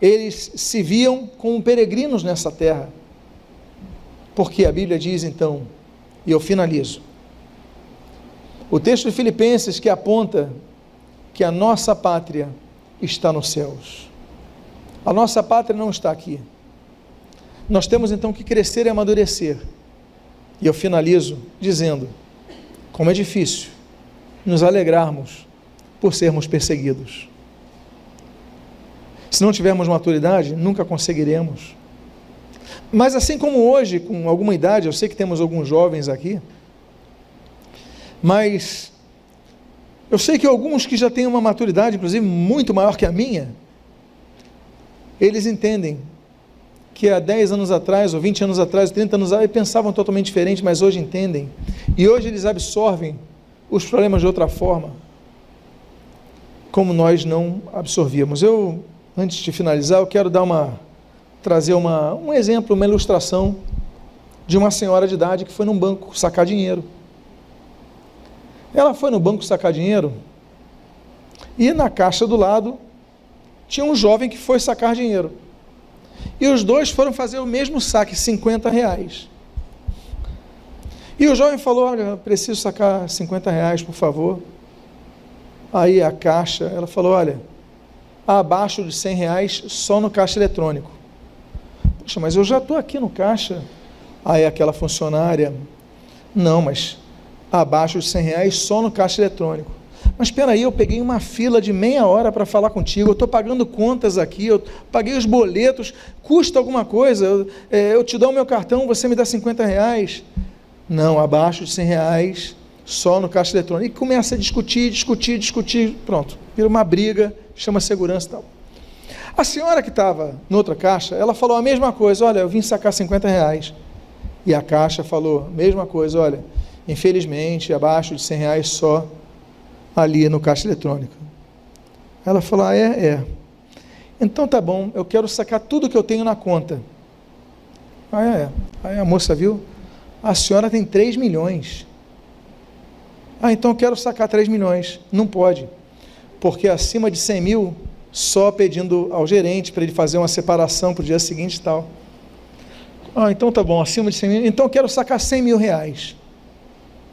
eles se viam como peregrinos nessa terra. Porque a Bíblia diz então, e eu finalizo, o texto de Filipenses que aponta que a nossa pátria está nos céus. A nossa pátria não está aqui. Nós temos então que crescer e amadurecer. E eu finalizo dizendo: como é difícil nos alegrarmos por sermos perseguidos. Se não tivermos maturidade, nunca conseguiremos. Mas assim como hoje, com alguma idade, eu sei que temos alguns jovens aqui, mas eu sei que alguns que já têm uma maturidade, inclusive muito maior que a minha, eles entendem que há 10 anos atrás, ou 20 anos atrás, ou 30 anos atrás, pensavam totalmente diferente, mas hoje entendem. E hoje eles absorvem os problemas de outra forma, como nós não absorvíamos. Eu, antes de finalizar, eu quero dar uma, trazer uma, um exemplo, uma ilustração de uma senhora de idade que foi num banco sacar dinheiro. Ela foi no banco sacar dinheiro e na caixa do lado tinha um jovem que foi sacar dinheiro. E os dois foram fazer o mesmo saque, 50 reais. E o jovem falou: Olha, preciso sacar 50 reais, por favor. Aí a caixa, ela falou: Olha, abaixo de 100 reais só no caixa eletrônico. Poxa, mas eu já estou aqui no caixa. Aí aquela funcionária: Não, mas abaixo de 100 reais só no caixa eletrônico. Mas espera aí, eu peguei uma fila de meia hora para falar contigo, eu estou pagando contas aqui, eu paguei os boletos, custa alguma coisa, eu, é, eu te dou o meu cartão, você me dá 50 reais. Não, abaixo de 100 reais, só no caixa eletrônico. E começa a discutir, discutir, discutir, pronto, vira uma briga, chama segurança e tal. A senhora que estava noutra caixa, ela falou a mesma coisa, olha, eu vim sacar 50 reais. E a caixa falou a mesma coisa, olha, infelizmente, abaixo de 100 reais só ali no caixa eletrônico. Ela falou: ah, é, é. Então tá bom, eu quero sacar tudo que eu tenho na conta. Ah, é, é. Aí a moça viu, a senhora tem 3 milhões. Ah, então eu quero sacar 3 milhões. Não pode, porque acima de 100 mil, só pedindo ao gerente para ele fazer uma separação para o dia seguinte e tal. Ah, então tá bom, acima de 100 mil. Então eu quero sacar 100 mil reais.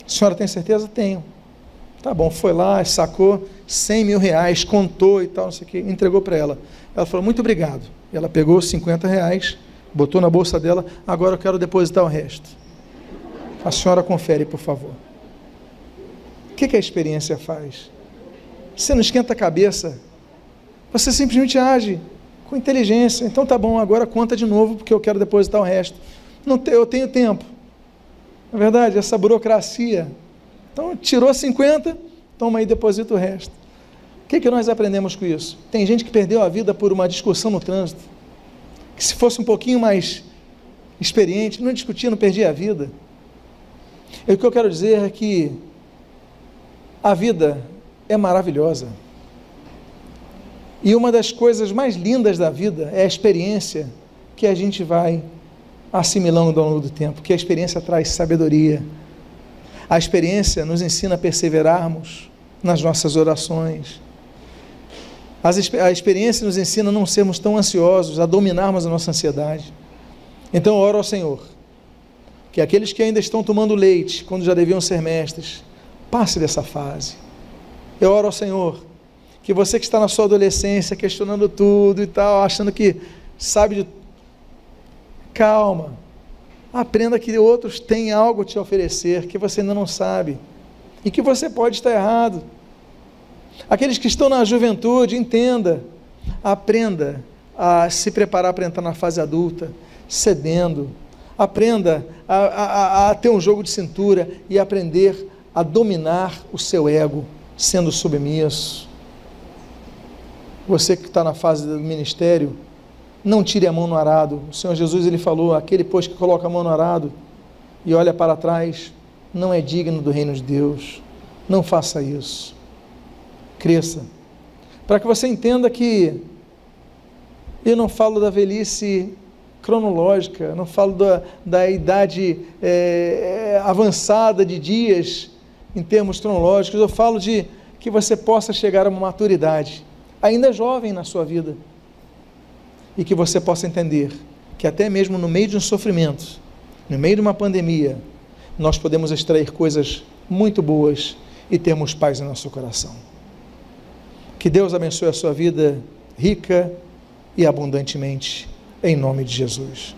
A senhora tem certeza? Tenho. Tá bom, foi lá, sacou 100 mil reais, contou e tal, não sei o que, entregou para ela. Ela falou, muito obrigado. Ela pegou 50 reais, botou na bolsa dela, agora eu quero depositar o resto. A senhora confere, por favor. O que, que a experiência faz? Você não esquenta a cabeça, você simplesmente age com inteligência. Então tá bom, agora conta de novo, porque eu quero depositar o resto. Não te, eu tenho tempo. Na verdade, essa burocracia Então, tirou 50, toma aí, deposita o resto. O que, que nós aprendemos com isso? Tem gente que perdeu a vida por uma discussão no trânsito, que se fosse um pouquinho mais experiente, não discutia, não perdia a vida. E o que eu quero dizer é que a vida é maravilhosa. E uma das coisas mais lindas da vida é a experiência que a gente vai assimilando ao longo do tempo, que a experiência traz sabedoria. A experiência nos ensina a perseverarmos nas nossas orações. A experiência nos ensina a não sermos tão ansiosos, a dominarmos a nossa ansiedade. Então, oro ao Senhor, que aqueles que ainda estão tomando leite, quando já deviam ser mestres, passe dessa fase. Eu oro ao Senhor, que você que está na sua adolescência, questionando tudo e tal, achando que sabe de. Calma. Aprenda que outros têm algo a te oferecer que você ainda não sabe e que você pode estar errado. Aqueles que estão na juventude, entenda, aprenda a se preparar para entrar na fase adulta, cedendo. Aprenda a, a, a ter um jogo de cintura e aprender a dominar o seu ego, sendo submisso. Você que está na fase do ministério, não tire a mão no arado. O Senhor Jesus ele falou: aquele pois que coloca a mão no arado e olha para trás, não é digno do reino de Deus. Não faça isso. Cresça. Para que você entenda que eu não falo da velhice cronológica, não falo da, da idade é, avançada de dias em termos cronológicos, eu falo de que você possa chegar a uma maturidade ainda jovem na sua vida, e que você possa entender que até mesmo no meio de um sofrimento, no meio de uma pandemia, nós podemos extrair coisas muito boas e termos paz no nosso coração. Que Deus abençoe a sua vida rica e abundantemente, em nome de Jesus.